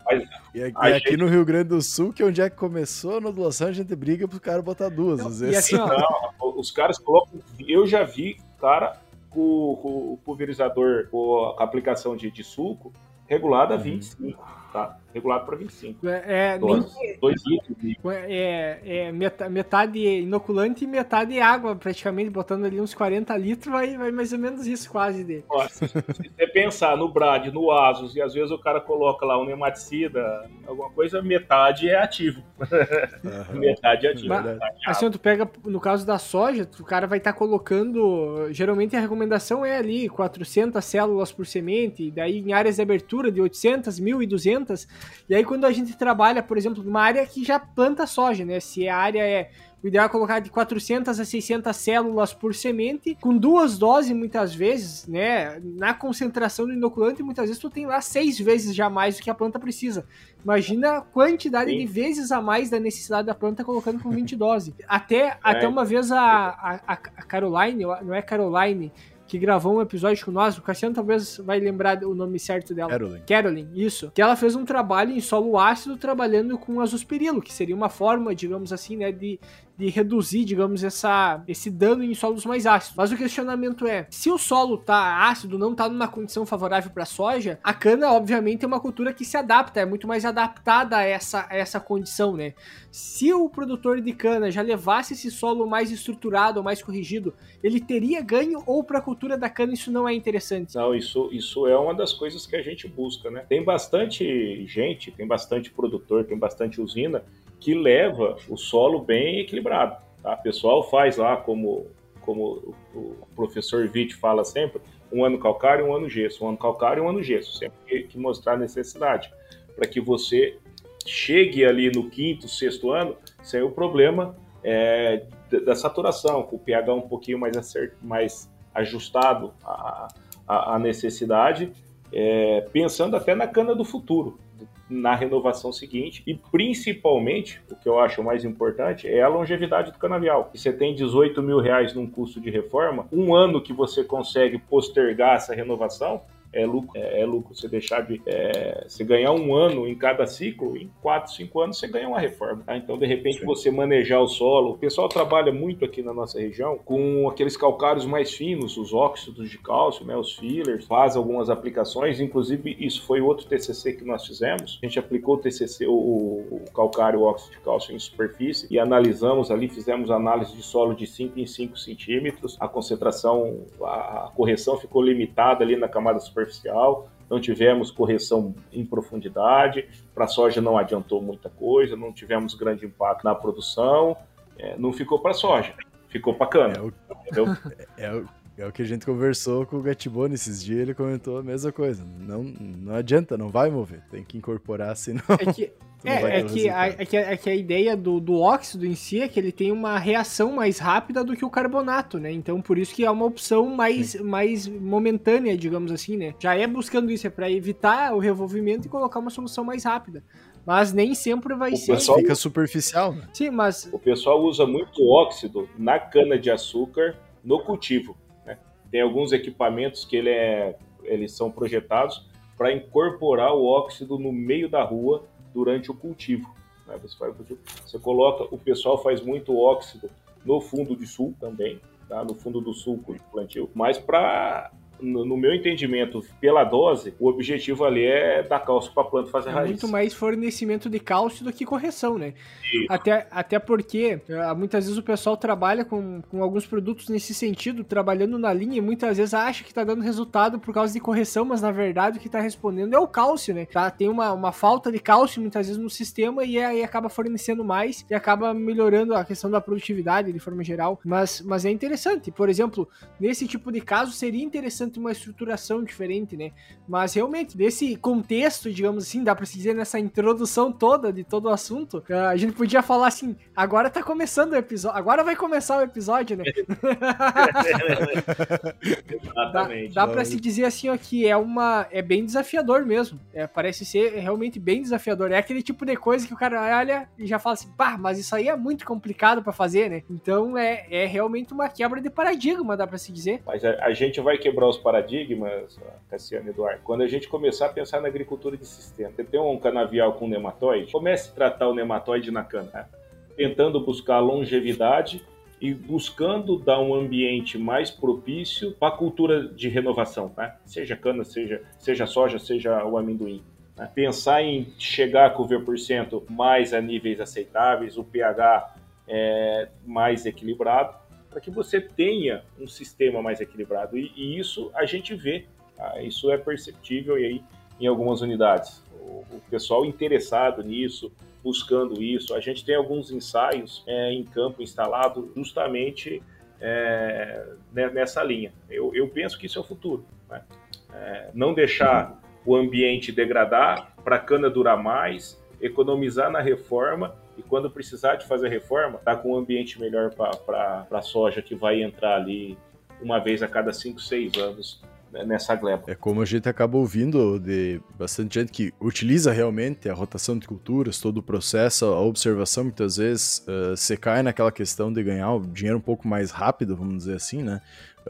Mas, e aqui, aqui gente... no Rio Grande do Sul, que é onde é que começou a nodulação, a gente briga pro cara botar duas. Não, às vezes. Assim, não, os caras colocam. Eu já vi, cara, com, com o pulverizador, com a aplicação de, de suco, regulado a 25. Tá? Regulado para 25. É, é, dois, nem, dois litros. É, é metade inoculante e metade água, praticamente, botando ali uns 40 litros, vai, vai mais ou menos isso quase dele. Nossa, se você pensar no Brad, no Asus, e às vezes o cara coloca lá um nematicida, alguma coisa, metade é ativo. Uhum. metade é ativo. Mas, assim, tu pega, no caso da soja, o cara vai estar tá colocando, geralmente a recomendação é ali 400 células por semente, daí em áreas de abertura de 800, 1.200, e aí, quando a gente trabalha, por exemplo, numa área que já planta soja, né? Se a área é. O ideal é colocar de 400 a 600 células por semente, com duas doses muitas vezes, né? Na concentração do inoculante, muitas vezes tu tem lá seis vezes já mais do que a planta precisa. Imagina a quantidade Sim. de vezes a mais da necessidade da planta colocando com 20 doses. Até, é. até uma vez a, a, a Caroline, não é Caroline, que gravou um episódio com nós, o Cassiano talvez vai lembrar o nome certo dela. Carolyn. Carolyn, isso. Que ela fez um trabalho em solo ácido trabalhando com azospirilo, que seria uma forma, digamos assim, né, de de reduzir, digamos, essa, esse dano em solos mais ácidos. Mas o questionamento é, se o solo tá ácido, não tá numa condição favorável para soja, a cana, obviamente, é uma cultura que se adapta, é muito mais adaptada a essa, a essa condição, né? Se o produtor de cana já levasse esse solo mais estruturado mais corrigido, ele teria ganho ou para a cultura da cana isso não é interessante? Não, isso, isso é uma das coisas que a gente busca, né? Tem bastante gente, tem bastante produtor, tem bastante usina que leva o solo bem equilibrado. Tá? O pessoal faz lá, como, como o professor Witt fala sempre, um ano calcário um ano gesso, um ano calcário um ano gesso, sempre que mostrar a necessidade, para que você chegue ali no quinto, sexto ano sem o problema é, da saturação, com o pH um pouquinho mais, acert, mais ajustado à, à necessidade, é, pensando até na cana do futuro na renovação seguinte e principalmente, o que eu acho mais importante, é a longevidade do canavial. Você tem 18 mil reais num custo de reforma, um ano que você consegue postergar essa renovação, é lucro. É, é lucro você deixar de. É, você ganhar um ano em cada ciclo, em 4, 5 anos você ganha uma reforma. Tá? Então, de repente, Sim. você manejar o solo. O pessoal trabalha muito aqui na nossa região com aqueles calcários mais finos, os óxidos de cálcio, né, os fillers, faz algumas aplicações. Inclusive, isso foi outro TCC que nós fizemos. A gente aplicou o TCC, o, o calcário o óxido de cálcio em superfície e analisamos ali, fizemos análise de solo de 5 em 5 centímetros. A concentração, a correção ficou limitada ali na camada superficial superficial, não tivemos correção em profundidade, para a soja não adiantou muita coisa, não tivemos grande impacto na produção, é, não ficou para a soja, ficou para cana. É o, é, o, é o que a gente conversou com o Gatibone esses dias, ele comentou a mesma coisa. Não, não adianta, não vai mover, tem que incorporar, senão. É que é, é que, a, é, que, é que a ideia do, do óxido em si é que ele tem uma reação mais rápida do que o carbonato, né? Então, por isso que é uma opção mais, mais momentânea, digamos assim, né? Já é buscando isso, é para evitar o revolvimento e colocar uma solução mais rápida. Mas nem sempre vai o ser. Pessoal fica superficial. Né? Sim, mas. O pessoal usa muito óxido na cana-de-açúcar no cultivo. Né? Tem alguns equipamentos que ele é, eles são projetados para incorporar o óxido no meio da rua durante o cultivo. Né? Você, faz, você coloca, o pessoal faz muito óxido no fundo de sul também, tá? no fundo do sulco de plantio, mas para no, meu entendimento, pela dose, o objetivo ali é dar cálcio para a planta fazer é raiz. Muito mais fornecimento de cálcio do que correção, né? Até, até porque eh, muitas vezes o pessoal trabalha com, com alguns produtos nesse sentido, trabalhando na linha, e muitas vezes acha que está dando resultado por causa de correção, mas na verdade o que está respondendo é o cálcio, né? Tá? Tem uma, uma falta de cálcio muitas vezes no sistema e aí acaba fornecendo mais e acaba melhorando a questão da produtividade de forma geral. Mas, mas é interessante. Por exemplo, nesse tipo de caso, seria interessante uma estruturação diferente, né? Mas realmente, desse contexto, digamos assim, dá pra se dizer nessa introdução toda de todo o assunto, a gente podia falar assim: agora tá começando o episódio, agora vai começar o episódio, né? Exatamente. Dá, dá pra se dizer assim, ó, que é uma. É bem desafiador mesmo. É, parece ser realmente bem desafiador. É aquele tipo de coisa que o cara olha e já fala assim, pá, mas isso aí é muito complicado para fazer, né? Então é, é realmente uma quebra de paradigma, dá pra se dizer. Mas a, a gente vai quebrar os paradigmas, Cassiano Eduardo, quando a gente começar a pensar na agricultura de sistema. Você tem um canavial com nematóide, comece a tratar o nematóide na cana, né? tentando buscar longevidade e buscando dar um ambiente mais propício para a cultura de renovação, né? seja cana, seja, seja soja, seja o amendoim. Né? Pensar em chegar com o V% mais a níveis aceitáveis, o pH é, mais equilibrado, para que você tenha um sistema mais equilibrado. E, e isso a gente vê, tá? isso é perceptível e aí em algumas unidades. O, o, pessoal interessado nisso, buscando isso. A gente tem alguns ensaios é, em campo instalado justamente é, nessa linha. Eu, eu, penso que isso é o futuro. Né? É, não deixar o ambiente degradar para a cana durar mais, economizar na reforma e quando precisar de fazer reforma, tá com um ambiente melhor para a soja que vai entrar ali uma vez a cada 5, 6 anos né, nessa gleba. É como a gente acaba ouvindo de bastante gente que utiliza realmente a rotação de culturas, todo o processo, a observação, muitas vezes uh, você cai naquela questão de ganhar o dinheiro um pouco mais rápido, vamos dizer assim, né?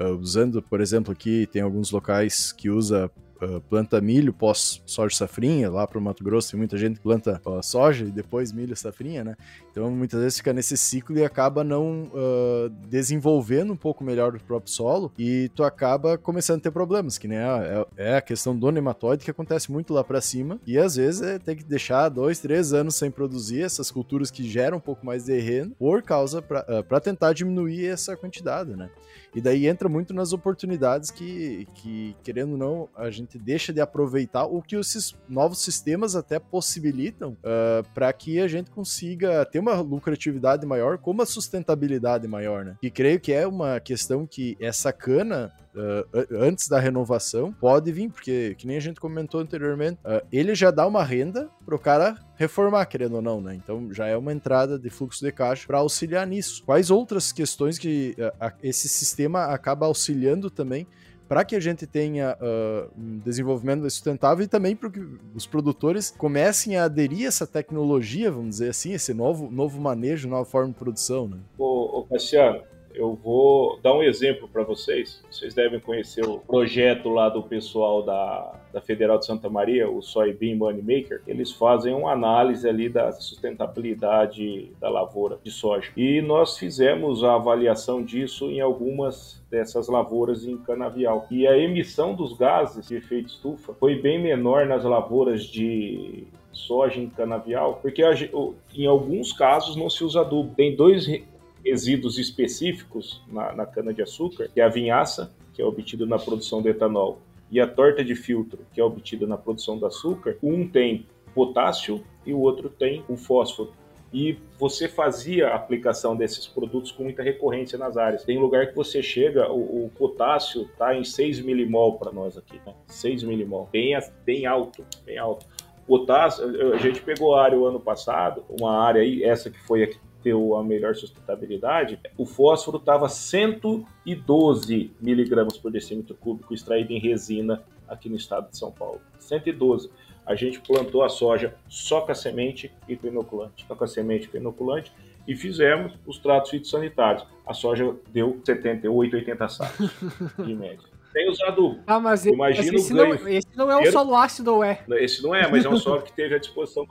uh, usando, por exemplo, aqui tem alguns locais que usa uh, planta milho pós soja safrinha, lá para o Mato Grosso tem muita gente que planta uh, soja e depois milho safrinha, né? Então muitas vezes fica nesse ciclo e acaba não uh, desenvolvendo um pouco melhor o próprio solo e tu acaba começando a ter problemas, que nem a, é, é a questão do nematóide que acontece muito lá para cima e às vezes é, tem que deixar dois, três anos sem produzir essas culturas que geram um pouco mais de terreno por causa para tentar diminuir essa quantidade, né? E daí entra muito nas oportunidades que, que, querendo ou não, a gente deixa de aproveitar o que esses novos sistemas até possibilitam uh, ah, para que a gente consiga ter uma lucratividade maior, com uma sustentabilidade maior, né? E creio que é uma questão que essa cana Uh, antes da renovação, pode vir, porque, que nem a gente comentou anteriormente, uh, ele já dá uma renda para o cara reformar, querendo ou não, né? Então já é uma entrada de fluxo de caixa para auxiliar nisso. Quais outras questões que uh, esse sistema acaba auxiliando também para que a gente tenha uh, um desenvolvimento sustentável e também para que os produtores comecem a aderir a essa tecnologia, vamos dizer assim, esse novo, novo manejo, nova forma de produção. Né? Ô, ô Cassiano, eu vou dar um exemplo para vocês. Vocês devem conhecer o projeto lá do pessoal da, da Federal de Santa Maria, o Soybean Money Maker. Eles fazem uma análise ali da sustentabilidade da lavoura de soja. E nós fizemos a avaliação disso em algumas dessas lavouras em canavial. E a emissão dos gases de efeito estufa foi bem menor nas lavouras de soja em canavial, porque em alguns casos não se usa adubo. Tem dois resíduos específicos na, na cana-de-açúcar, que é a vinhaça, que é obtida na produção de etanol, e a torta de filtro, que é obtida na produção do açúcar, um tem potássio e o outro tem o fósforo. E você fazia a aplicação desses produtos com muita recorrência nas áreas. Tem lugar que você chega, o, o potássio está em 6 milimol para nós aqui, né? 6 milimol, bem, bem alto, bem alto. Potássio, a gente pegou a área o ano passado, uma área aí, essa que foi aqui ter a melhor sustentabilidade, o fósforo estava 112 miligramas por decímetro cúbico extraído em resina aqui no estado de São Paulo. 112. A gente plantou a soja só com a semente e com inoculante, só com a semente e com inoculante, e fizemos os tratos fitossanitários. A soja deu 78, 80 sacos de média. Tem os adubos. Ah, mas Imagina esse, não, esse não é um solo ácido, ou é? Esse não é, mas é um solo que teve à disposição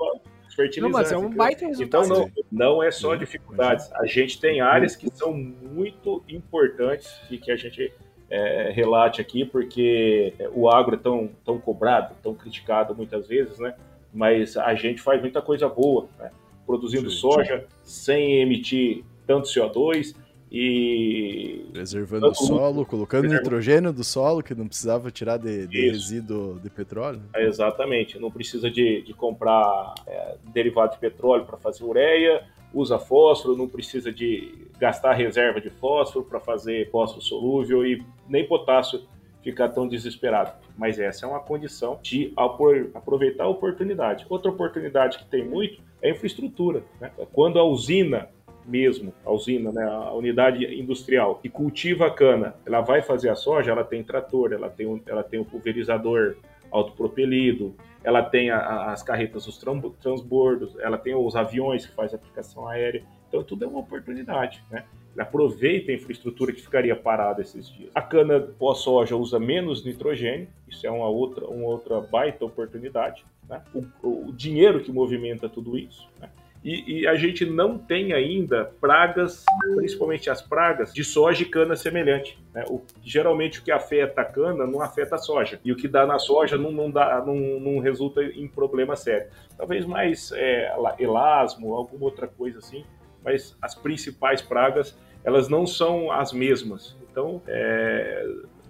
fertilizantes. Não, mas é um baita resultado. Então, não, não é só dificuldades. A gente tem áreas que são muito importantes e que a gente é, relate aqui, porque o agro é tão, tão cobrado, tão criticado muitas vezes, né? Mas a gente faz muita coisa boa, né? Produzindo Sim. soja sem emitir tanto CO2, e preservando o solo, colocando nitrogênio do solo que não precisava tirar de, de resíduo de petróleo. É, exatamente, não precisa de, de comprar é, derivado de petróleo para fazer ureia, usa fósforo, não precisa de gastar reserva de fósforo para fazer fósforo solúvel e nem potássio ficar tão desesperado. Mas essa é uma condição de aproveitar a oportunidade. Outra oportunidade que tem muito é a infraestrutura. Né? Quando a usina mesmo, a usina, né, a unidade industrial que cultiva a cana, ela vai fazer a soja, ela tem trator, ela tem, um, ela tem um pulverizador autopropelido, ela tem a, a, as carretas dos transbordos, ela tem os aviões que faz aplicação aérea. Então tudo é uma oportunidade, né? Ele aproveita a infraestrutura que ficaria parada esses dias. A cana pós-soja usa menos nitrogênio, isso é uma outra, uma outra baita oportunidade. Né? O, o dinheiro que movimenta tudo isso. Né? E, e, a gente não tem ainda pragas, principalmente as pragas de soja e cana semelhante. Né? O, geralmente o que afeta a cana não afeta a soja. E o que dá na soja não, não, dá, não, não resulta em problema sério. Talvez mais é, elasmo, alguma outra coisa assim, mas as principais pragas elas não são as mesmas. Então é,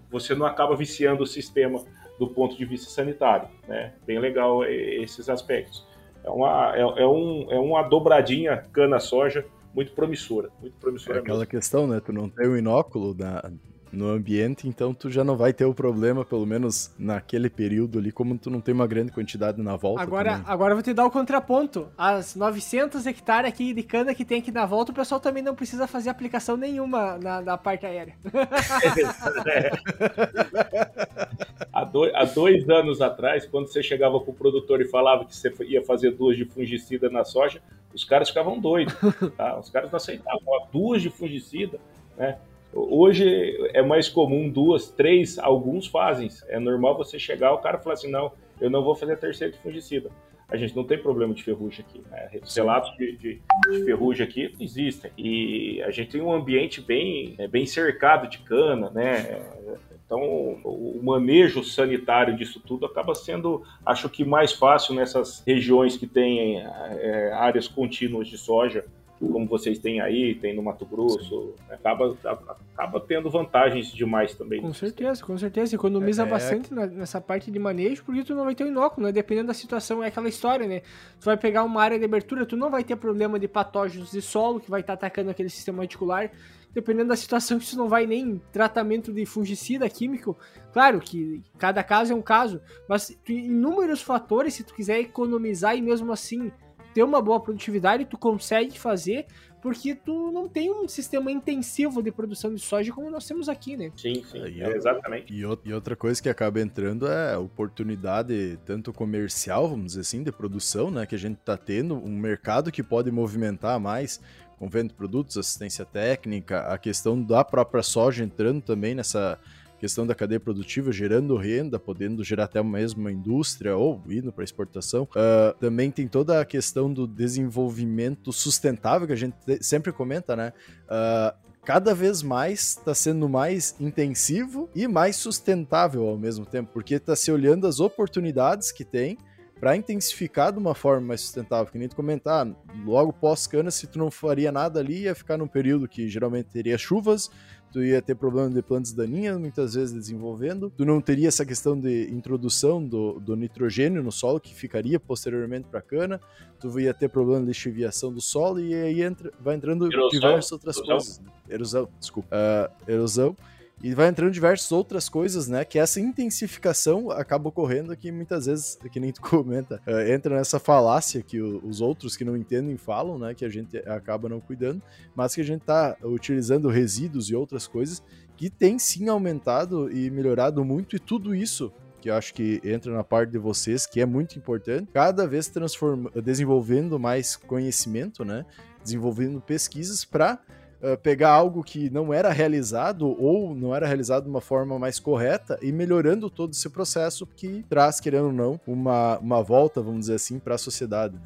você não acaba viciando o sistema do ponto de vista sanitário. Né? Bem legal esses aspectos. É uma, é, é, um, é uma dobradinha cana-soja muito promissora, muito promissora é aquela mesmo. questão, né? Tu não tem o inóculo na, no ambiente, então tu já não vai ter o problema, pelo menos naquele período ali, como tu não tem uma grande quantidade na volta. Agora, também. agora eu vou te dar o contraponto. As 900 hectares aqui de cana que tem aqui na volta, o pessoal também não precisa fazer aplicação nenhuma na, na parte aérea. é. Há, dois, há dois anos atrás, quando você chegava pro produtor e falava que você ia fazer duas de fungicida na soja, os caras ficavam doidos. Tá? Os caras não aceitavam. Duas de fungicida, né? Hoje é mais comum duas, três, alguns fazem. É normal você chegar, o cara falar assim, não, eu não vou fazer terceiro de fungicida. A gente não tem problema de ferrugem aqui. Né? Relatos de, de, de, ferrugem aqui existem. E a gente tem um ambiente bem, é, bem cercado de cana, né? Então, o manejo sanitário disso tudo acaba sendo, acho que, mais fácil nessas regiões que têm é, áreas contínuas de soja como vocês têm aí, tem no Mato Grosso, né? acaba, acaba tendo vantagens demais também. Com certeza, com certeza. Economiza é, é. bastante é... nessa parte de manejo, porque tu não vai ter um inóculo, né? Dependendo da situação, é aquela história, né? Tu vai pegar uma área de abertura, tu não vai ter problema de patógenos de solo que vai estar tá atacando aquele sistema reticular. Dependendo da situação, isso não vai nem tratamento de fungicida químico. Claro que cada caso é um caso, mas inúmeros fatores, se tu quiser economizar e mesmo assim ter uma boa produtividade, tu consegue fazer porque tu não tem um sistema intensivo de produção de soja como nós temos aqui, né? Sim, sim, é, exatamente. E, e, outra coisa que acaba entrando é a oportunidade tanto comercial, vamos dizer assim, de produção, né, que a gente está tendo, um mercado que pode movimentar mais com venda de produtos, assistência técnica, a questão da própria soja entrando também nessa questão da cadeia produtiva, gerando renda, podendo gerar até mesmo uma indústria ou indo para exportação. Uh, também tem toda a questão do desenvolvimento sustentável que a gente sempre comenta, né? Uh, cada vez mais está sendo mais intensivo e mais sustentável ao mesmo tempo, porque está se olhando as oportunidades que tem para intensificar de uma forma mais sustentável, que nem tu comentar, logo pós-cana, se tu não faria nada ali, ia ficar num período que geralmente teria chuvas, tu ia ter problema de plantas daninhas, muitas vezes desenvolvendo, tu não teria essa questão de introdução do, do nitrogênio no solo, que ficaria posteriormente para a cana, tu ia ter problema de lixiviação do solo, e aí entra, vai entrando erosão, diversas outras erosão. coisas. Né? Erosão, desculpa. Uh, erosão. E vai entrando diversas outras coisas, né? Que essa intensificação acaba ocorrendo que muitas vezes, que nem tu comenta, uh, entra nessa falácia que os outros que não entendem falam, né? Que a gente acaba não cuidando, mas que a gente tá utilizando resíduos e outras coisas que tem sim aumentado e melhorado muito, e tudo isso que eu acho que entra na parte de vocês, que é muito importante, cada vez transforma, desenvolvendo mais conhecimento, né? Desenvolvendo pesquisas para uh, pegar algo que não era realizado ou não era realizado de uma forma mais correta e melhorando todo esse processo que traz, querendo ou não, uma, uma volta, vamos dizer assim, para a sociedade.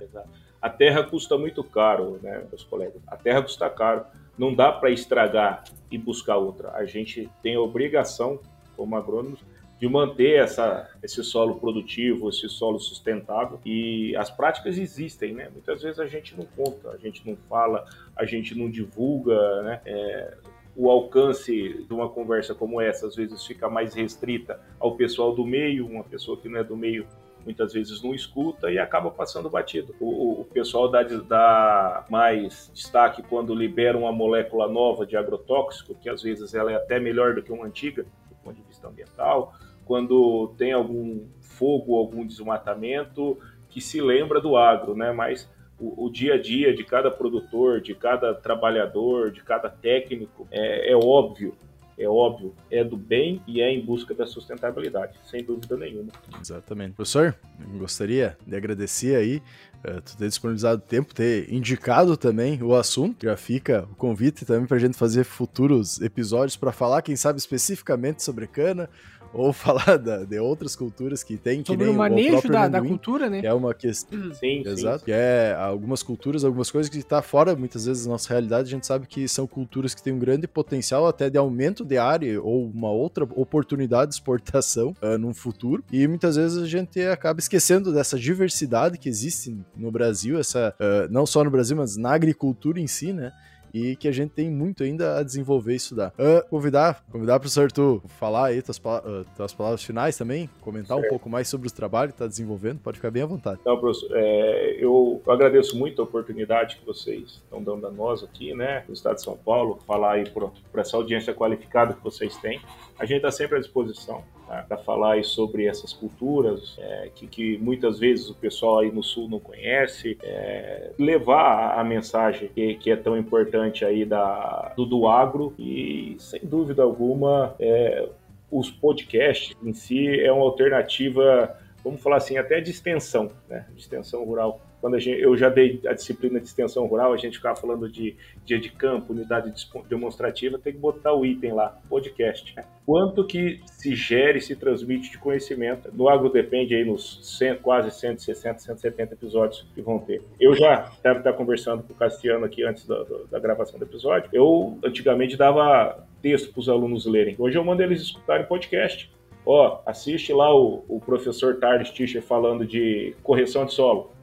A terra custa muito caro, né, meus colegas? A terra custa caro. Não dá para estragar e buscar outra. A gente tem a obrigação, como agrônomos, de manter essa, esse solo produtivo, esse solo sustentável. E as práticas existem, né? Muitas vezes a gente não conta, a gente não fala, a gente não divulga, né? É, o alcance de uma conversa como essa às vezes fica mais restrita ao pessoal do meio, uma pessoa que não é do meio muitas vezes não escuta e acaba passando batido. O, o pessoal dá, dá, mais destaque quando libera uma molécula nova de agrotóxico, que às vezes ela é até melhor do que uma antiga, do ponto de vista ambiental, quando tem algum fogo, algum desmatamento, que se lembra do agro, né? Mas o, o, dia a dia de cada produtor, de cada trabalhador, de cada técnico, é, é, óbvio, é óbvio, é do bem e é em busca da sustentabilidade, sem dúvida nenhuma. Exatamente. Professor, gostaria de agradecer aí uh, ter disponibilizado tempo, ter indicado também o assunto. Já fica o convite também para a gente fazer futuros episódios para falar, quem sabe especificamente sobre cana, ou falar da, de outras culturas que tem, Sobre que nem o manejo o da, da, cultura, né? Que é uma questão. Uhum. Sim, Exato. Sim. Que é algumas culturas, algumas coisas que está fora, muitas vezes, da nossa realidade. A gente sabe que são culturas que têm um grande potencial até de aumento de área ou uma outra oportunidade de exportação uh, no futuro. E muitas vezes a gente acaba esquecendo dessa diversidade que existe no Brasil, essa uh, não só no Brasil, mas na agricultura em si, né? E que a gente tem muito ainda a desenvolver e estudar. Uh, convidar, convidar o professor tu falar aí tuas, uh, tuas palavras finais também, comentar certo. um pouco mais sobre os trabalhos que está desenvolvendo, pode ficar bem à vontade. Então, professor, é, eu agradeço muito a oportunidade que vocês estão dando a nós aqui, né, no estado de São Paulo, falar aí para essa audiência qualificada que vocês têm. A gente está sempre à disposição tá, para falar sobre essas culturas é, que, que, muitas vezes o pessoal aí no sul não conhece, é, levar a, mensagem que, que, é tão importante aí da, do, do agro e sem dúvida alguma é, os podcasts em si é uma alternativa vamos falar assim, até de extensão, né? De extensão rural. Quando gente, eu já dei a disciplina de extensão rural, a gente ficava falando de dia de campo, unidade demonstrativa, tem que botar o item lá, podcast. Quanto que se gere, se transmite de conhecimento. No Agro Depende aí nos 100, quase 160, 170 episódios que vão ter. Eu já estar conversando com o Castiano aqui antes da, da gravação do episódio. Eu antigamente dava texto para os alunos lerem. Hoje eu mando eles escutarem podcast ó, assiste lá o, o professor Tardes Tischer falando de correção de solo?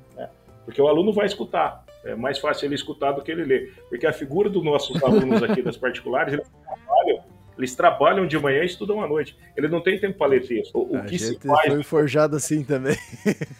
Porque o aluno vai escutar. É mais fácil ele escutar do que ele ler. Porque a figura dos nossos alunos aqui das particulares, eles trabalham, eles trabalham de manhã e estudam à noite. Ele não tem tempo para ler texto. O, a que gente se faz... foi forjado assim também.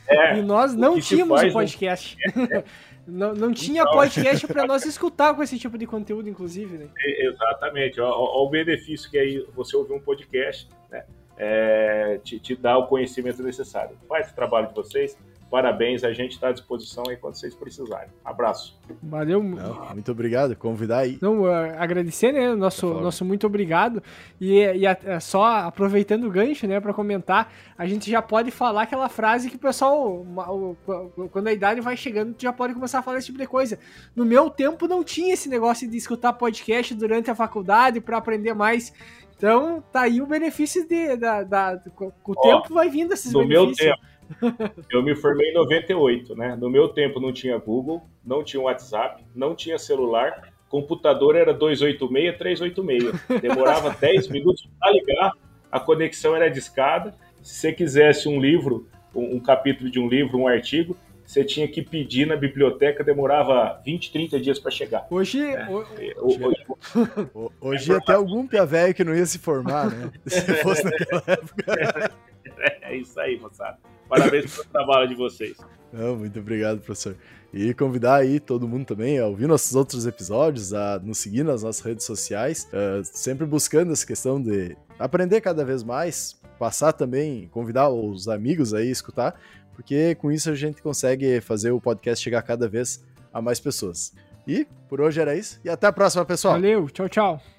É, e nós não tínhamos o podcast. Não, não tinha então... podcast para nós escutar com esse tipo de conteúdo, inclusive, né? Exatamente. Olha o benefício que aí você ouvir um podcast, né? é, te, te dar o conhecimento necessário. Faz o trabalho de vocês. Parabéns, a gente está à disposição aí quando vocês precisarem. Abraço. Valeu. Não, muito obrigado, convidar aí. Não, uh, agradecer, né? Nosso, nosso muito obrigado. E, e a, é só aproveitando o gancho, né, para comentar, a gente já pode falar aquela frase que o pessoal, quando a idade vai chegando, já pode começar a falar esse tipo de coisa. No meu tempo não tinha esse negócio de escutar podcast durante a faculdade para aprender mais. Então, tá aí o benefício de. Da, da, com o Ó, tempo vai vindo esses benefícios. No meu tempo, eu me formei em 98, né? No meu tempo não tinha Google, não tinha WhatsApp, não tinha celular, computador era 286, 386. Demorava 10 minutos para ligar, a conexão era discada. Se você quisesse um livro, um, um capítulo de um livro, um artigo, você tinha que pedir na biblioteca, demorava 20, 30 dias para chegar. Hoje. É, hoje, hoje, hoje é até algum pia velho que não ia se formar, né? Se fosse naquela época. É, é isso aí, moçada. Parabéns pelo trabalho de vocês. Não, muito obrigado, professor. E convidar aí todo mundo também a ouvir nossos outros episódios, a nos seguir nas nossas redes sociais, uh, sempre buscando essa questão de aprender cada vez mais, passar também, convidar os amigos aí a escutar, porque com isso a gente consegue fazer o podcast chegar cada vez a mais pessoas. E por hoje era isso, e até a próxima, pessoal. Valeu, tchau, tchau.